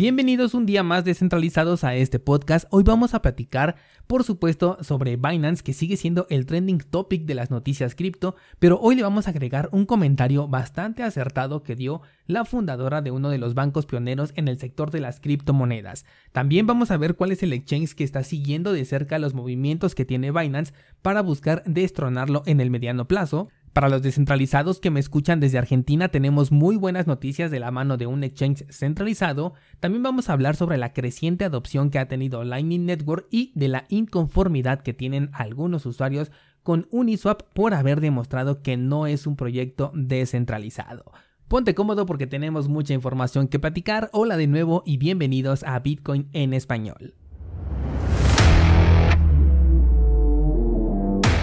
Bienvenidos un día más descentralizados a este podcast. Hoy vamos a platicar, por supuesto, sobre Binance, que sigue siendo el trending topic de las noticias cripto, pero hoy le vamos a agregar un comentario bastante acertado que dio la fundadora de uno de los bancos pioneros en el sector de las criptomonedas. También vamos a ver cuál es el exchange que está siguiendo de cerca los movimientos que tiene Binance para buscar destronarlo en el mediano plazo. Para los descentralizados que me escuchan desde Argentina tenemos muy buenas noticias de la mano de un exchange centralizado. También vamos a hablar sobre la creciente adopción que ha tenido Lightning Network y de la inconformidad que tienen algunos usuarios con Uniswap por haber demostrado que no es un proyecto descentralizado. Ponte cómodo porque tenemos mucha información que platicar. Hola de nuevo y bienvenidos a Bitcoin en español.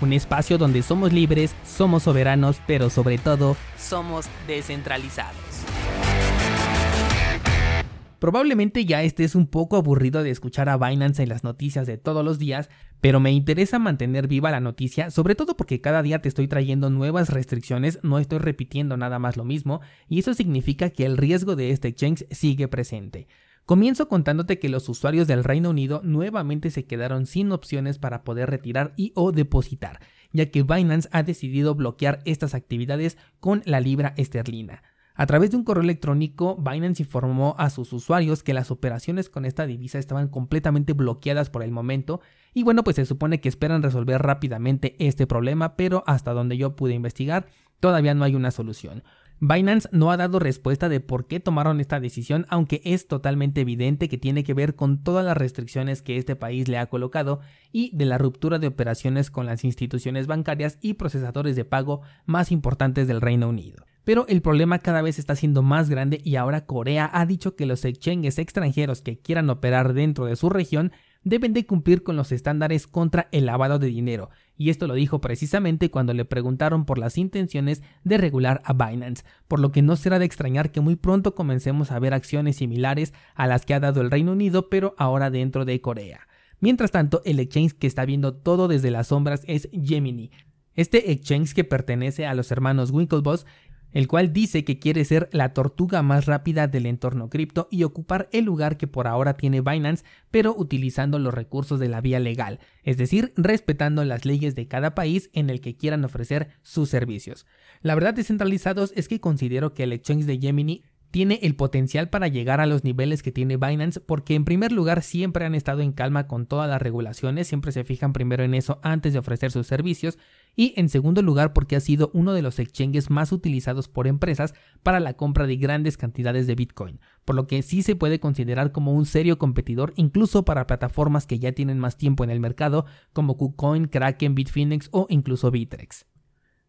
un espacio donde somos libres, somos soberanos, pero sobre todo somos descentralizados. Probablemente ya estés un poco aburrido de escuchar a Binance en las noticias de todos los días, pero me interesa mantener viva la noticia, sobre todo porque cada día te estoy trayendo nuevas restricciones, no estoy repitiendo nada más lo mismo, y eso significa que el riesgo de este exchange sigue presente. Comienzo contándote que los usuarios del Reino Unido nuevamente se quedaron sin opciones para poder retirar y o depositar, ya que Binance ha decidido bloquear estas actividades con la libra esterlina. A través de un correo electrónico, Binance informó a sus usuarios que las operaciones con esta divisa estaban completamente bloqueadas por el momento y bueno, pues se supone que esperan resolver rápidamente este problema, pero hasta donde yo pude investigar, todavía no hay una solución. Binance no ha dado respuesta de por qué tomaron esta decisión, aunque es totalmente evidente que tiene que ver con todas las restricciones que este país le ha colocado y de la ruptura de operaciones con las instituciones bancarias y procesadores de pago más importantes del Reino Unido. Pero el problema cada vez está siendo más grande y ahora Corea ha dicho que los exchanges extranjeros que quieran operar dentro de su región deben de cumplir con los estándares contra el lavado de dinero, y esto lo dijo precisamente cuando le preguntaron por las intenciones de regular a Binance, por lo que no será de extrañar que muy pronto comencemos a ver acciones similares a las que ha dado el Reino Unido, pero ahora dentro de Corea. Mientras tanto, el exchange que está viendo todo desde las sombras es Gemini. Este exchange que pertenece a los hermanos Winklevoss el cual dice que quiere ser la tortuga más rápida del entorno cripto y ocupar el lugar que por ahora tiene Binance, pero utilizando los recursos de la vía legal, es decir, respetando las leyes de cada país en el que quieran ofrecer sus servicios. La verdad descentralizados es que considero que el exchange de Gemini tiene el potencial para llegar a los niveles que tiene Binance porque en primer lugar siempre han estado en calma con todas las regulaciones, siempre se fijan primero en eso antes de ofrecer sus servicios y en segundo lugar porque ha sido uno de los exchanges más utilizados por empresas para la compra de grandes cantidades de Bitcoin, por lo que sí se puede considerar como un serio competidor incluso para plataformas que ya tienen más tiempo en el mercado como KuCoin, Kraken, Bitfinex o incluso Bitrex.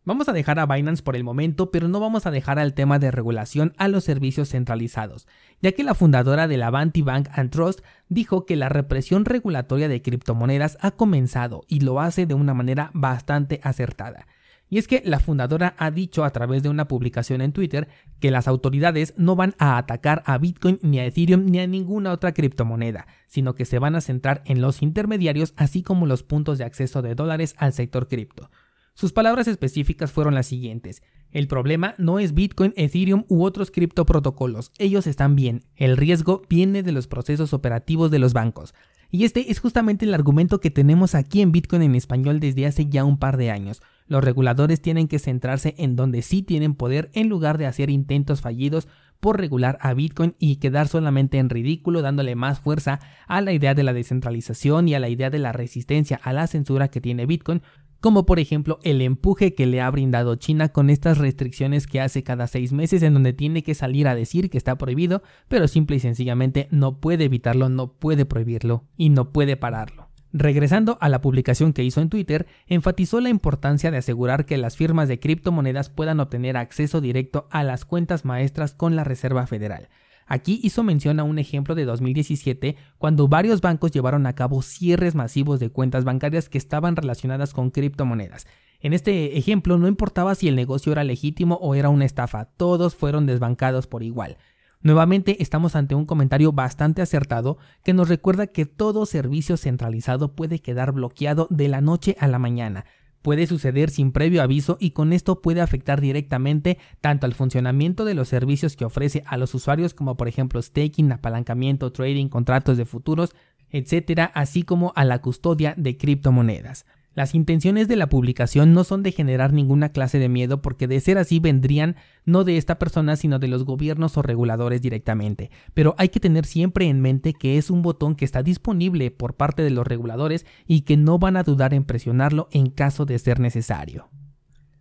Vamos a dejar a Binance por el momento, pero no vamos a dejar al tema de regulación a los servicios centralizados, ya que la fundadora de la Avanti Bank and Trust dijo que la represión regulatoria de criptomonedas ha comenzado y lo hace de una manera bastante acertada. Y es que la fundadora ha dicho a través de una publicación en Twitter que las autoridades no van a atacar a Bitcoin ni a Ethereum ni a ninguna otra criptomoneda, sino que se van a centrar en los intermediarios así como los puntos de acceso de dólares al sector cripto. Sus palabras específicas fueron las siguientes. El problema no es Bitcoin, Ethereum u otros criptoprotocolos, ellos están bien. El riesgo viene de los procesos operativos de los bancos. Y este es justamente el argumento que tenemos aquí en Bitcoin en español desde hace ya un par de años. Los reguladores tienen que centrarse en donde sí tienen poder en lugar de hacer intentos fallidos por regular a Bitcoin y quedar solamente en ridículo dándole más fuerza a la idea de la descentralización y a la idea de la resistencia a la censura que tiene Bitcoin, como por ejemplo el empuje que le ha brindado China con estas restricciones que hace cada seis meses en donde tiene que salir a decir que está prohibido, pero simple y sencillamente no puede evitarlo, no puede prohibirlo y no puede pararlo. Regresando a la publicación que hizo en Twitter, enfatizó la importancia de asegurar que las firmas de criptomonedas puedan obtener acceso directo a las cuentas maestras con la Reserva Federal. Aquí hizo mención a un ejemplo de 2017 cuando varios bancos llevaron a cabo cierres masivos de cuentas bancarias que estaban relacionadas con criptomonedas. En este ejemplo no importaba si el negocio era legítimo o era una estafa, todos fueron desbancados por igual. Nuevamente estamos ante un comentario bastante acertado que nos recuerda que todo servicio centralizado puede quedar bloqueado de la noche a la mañana, Puede suceder sin previo aviso y con esto puede afectar directamente tanto al funcionamiento de los servicios que ofrece a los usuarios como por ejemplo staking, apalancamiento, trading, contratos de futuros, etcétera, así como a la custodia de criptomonedas. Las intenciones de la publicación no son de generar ninguna clase de miedo porque de ser así vendrían no de esta persona sino de los gobiernos o reguladores directamente. Pero hay que tener siempre en mente que es un botón que está disponible por parte de los reguladores y que no van a dudar en presionarlo en caso de ser necesario.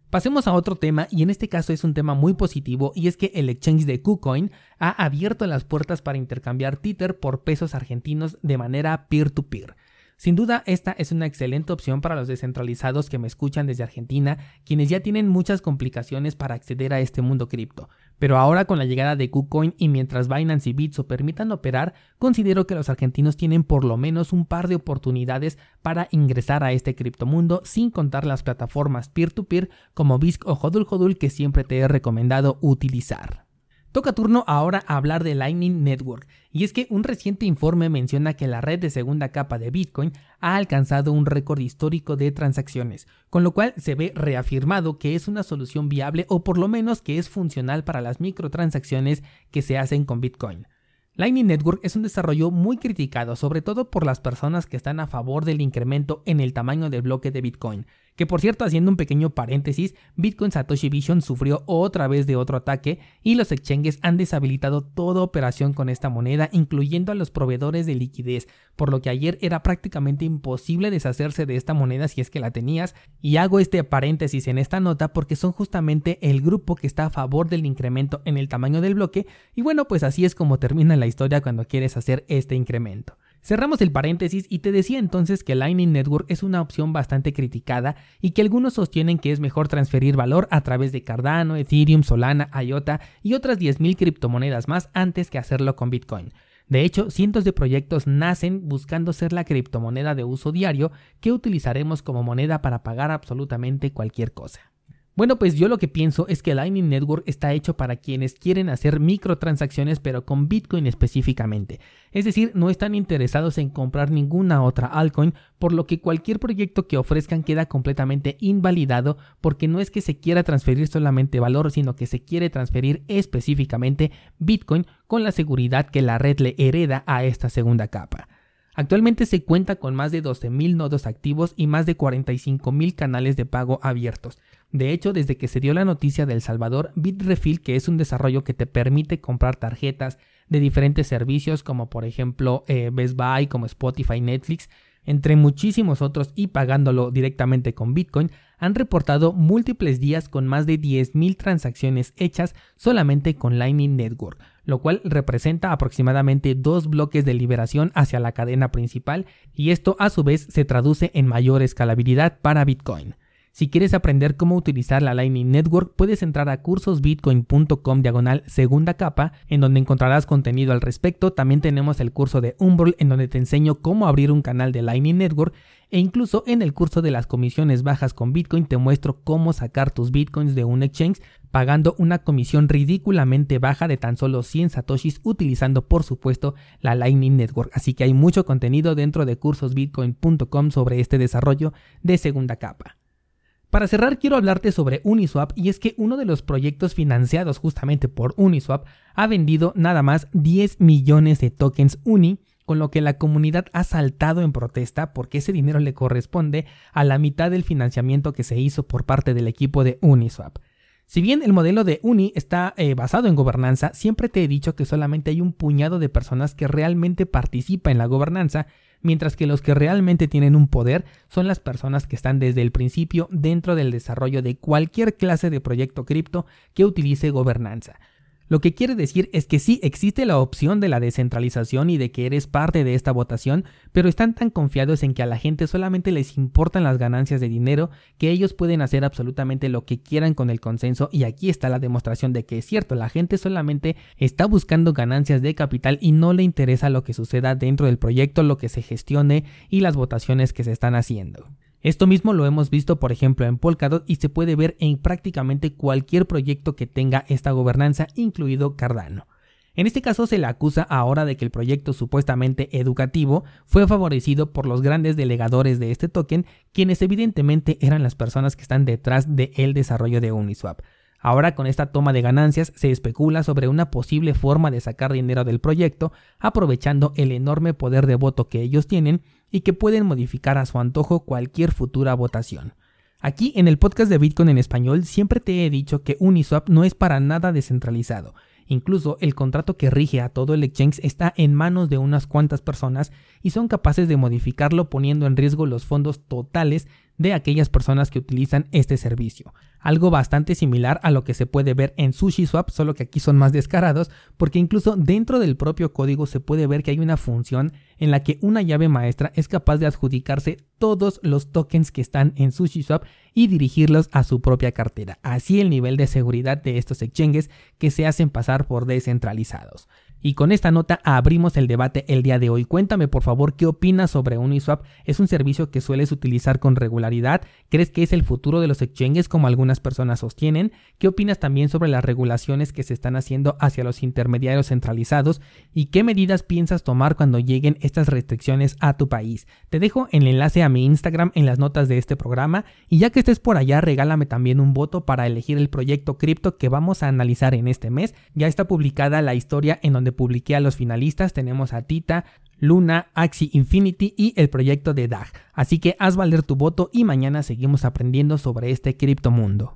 Pasemos a otro tema y en este caso es un tema muy positivo y es que el exchange de KuCoin ha abierto las puertas para intercambiar Tether por pesos argentinos de manera peer-to-peer. peer to peer sin duda, esta es una excelente opción para los descentralizados que me escuchan desde Argentina, quienes ya tienen muchas complicaciones para acceder a este mundo cripto. Pero ahora con la llegada de KuCoin y mientras Binance y Bitso permitan operar, considero que los argentinos tienen por lo menos un par de oportunidades para ingresar a este criptomundo sin contar las plataformas peer-to-peer como BISC o HODL HODL que siempre te he recomendado utilizar. Toca turno ahora a hablar de Lightning Network, y es que un reciente informe menciona que la red de segunda capa de Bitcoin ha alcanzado un récord histórico de transacciones, con lo cual se ve reafirmado que es una solución viable o por lo menos que es funcional para las microtransacciones que se hacen con Bitcoin. Lightning Network es un desarrollo muy criticado, sobre todo por las personas que están a favor del incremento en el tamaño del bloque de Bitcoin. Que por cierto, haciendo un pequeño paréntesis, Bitcoin Satoshi Vision sufrió otra vez de otro ataque y los exchanges han deshabilitado toda operación con esta moneda, incluyendo a los proveedores de liquidez, por lo que ayer era prácticamente imposible deshacerse de esta moneda si es que la tenías. Y hago este paréntesis en esta nota porque son justamente el grupo que está a favor del incremento en el tamaño del bloque y bueno, pues así es como termina la historia cuando quieres hacer este incremento. Cerramos el paréntesis y te decía entonces que Lightning Network es una opción bastante criticada y que algunos sostienen que es mejor transferir valor a través de Cardano, Ethereum, Solana, IOTA y otras 10.000 criptomonedas más antes que hacerlo con Bitcoin. De hecho, cientos de proyectos nacen buscando ser la criptomoneda de uso diario que utilizaremos como moneda para pagar absolutamente cualquier cosa. Bueno, pues yo lo que pienso es que Lightning Network está hecho para quienes quieren hacer microtransacciones pero con Bitcoin específicamente. Es decir, no están interesados en comprar ninguna otra altcoin, por lo que cualquier proyecto que ofrezcan queda completamente invalidado porque no es que se quiera transferir solamente valor, sino que se quiere transferir específicamente Bitcoin con la seguridad que la red le hereda a esta segunda capa. Actualmente se cuenta con más de 12.000 nodos activos y más de 45.000 canales de pago abiertos. De hecho, desde que se dio la noticia de El Salvador, Bitrefill, que es un desarrollo que te permite comprar tarjetas de diferentes servicios como por ejemplo eh, Best Buy, como Spotify, Netflix, entre muchísimos otros y pagándolo directamente con Bitcoin, han reportado múltiples días con más de 10.000 transacciones hechas solamente con Lightning Network, lo cual representa aproximadamente dos bloques de liberación hacia la cadena principal y esto a su vez se traduce en mayor escalabilidad para Bitcoin. Si quieres aprender cómo utilizar la Lightning Network, puedes entrar a cursosbitcoin.com diagonal segunda capa, en donde encontrarás contenido al respecto. También tenemos el curso de Umbral, en donde te enseño cómo abrir un canal de Lightning Network. E incluso en el curso de las comisiones bajas con Bitcoin te muestro cómo sacar tus Bitcoins de un exchange pagando una comisión ridículamente baja de tan solo 100 satoshis utilizando por supuesto la Lightning Network. Así que hay mucho contenido dentro de cursosbitcoin.com sobre este desarrollo de segunda capa. Para cerrar quiero hablarte sobre Uniswap y es que uno de los proyectos financiados justamente por Uniswap ha vendido nada más 10 millones de tokens Uni, con lo que la comunidad ha saltado en protesta porque ese dinero le corresponde a la mitad del financiamiento que se hizo por parte del equipo de Uniswap. Si bien el modelo de Uni está eh, basado en gobernanza, siempre te he dicho que solamente hay un puñado de personas que realmente participan en la gobernanza mientras que los que realmente tienen un poder son las personas que están desde el principio dentro del desarrollo de cualquier clase de proyecto cripto que utilice gobernanza. Lo que quiere decir es que sí existe la opción de la descentralización y de que eres parte de esta votación, pero están tan confiados en que a la gente solamente les importan las ganancias de dinero que ellos pueden hacer absolutamente lo que quieran con el consenso y aquí está la demostración de que es cierto, la gente solamente está buscando ganancias de capital y no le interesa lo que suceda dentro del proyecto, lo que se gestione y las votaciones que se están haciendo. Esto mismo lo hemos visto por ejemplo en Polkadot y se puede ver en prácticamente cualquier proyecto que tenga esta gobernanza, incluido Cardano. En este caso se le acusa ahora de que el proyecto supuestamente educativo fue favorecido por los grandes delegadores de este token, quienes evidentemente eran las personas que están detrás del desarrollo de Uniswap. Ahora con esta toma de ganancias se especula sobre una posible forma de sacar dinero del proyecto, aprovechando el enorme poder de voto que ellos tienen y que pueden modificar a su antojo cualquier futura votación. Aquí en el podcast de Bitcoin en español siempre te he dicho que Uniswap no es para nada descentralizado. Incluso el contrato que rige a todo el exchange está en manos de unas cuantas personas y son capaces de modificarlo poniendo en riesgo los fondos totales de aquellas personas que utilizan este servicio. Algo bastante similar a lo que se puede ver en SushiSwap, solo que aquí son más descarados, porque incluso dentro del propio código se puede ver que hay una función en la que una llave maestra es capaz de adjudicarse todos los tokens que están en SushiSwap y dirigirlos a su propia cartera. Así el nivel de seguridad de estos exchanges que se hacen pasar por descentralizados. Y con esta nota abrimos el debate el día de hoy. Cuéntame por favor qué opinas sobre Uniswap. ¿Es un servicio que sueles utilizar con regularidad? ¿Crees que es el futuro de los exchanges como algunas personas sostienen? ¿Qué opinas también sobre las regulaciones que se están haciendo hacia los intermediarios centralizados? ¿Y qué medidas piensas tomar cuando lleguen estas restricciones a tu país? Te dejo el enlace a mi Instagram en las notas de este programa y ya que estés por allá regálame también un voto para elegir el proyecto cripto que vamos a analizar en este mes. Ya está publicada la historia en donde publiqué a los finalistas tenemos a Tita, Luna, Axi Infinity y el proyecto de DAG. Así que haz valer tu voto y mañana seguimos aprendiendo sobre este criptomundo.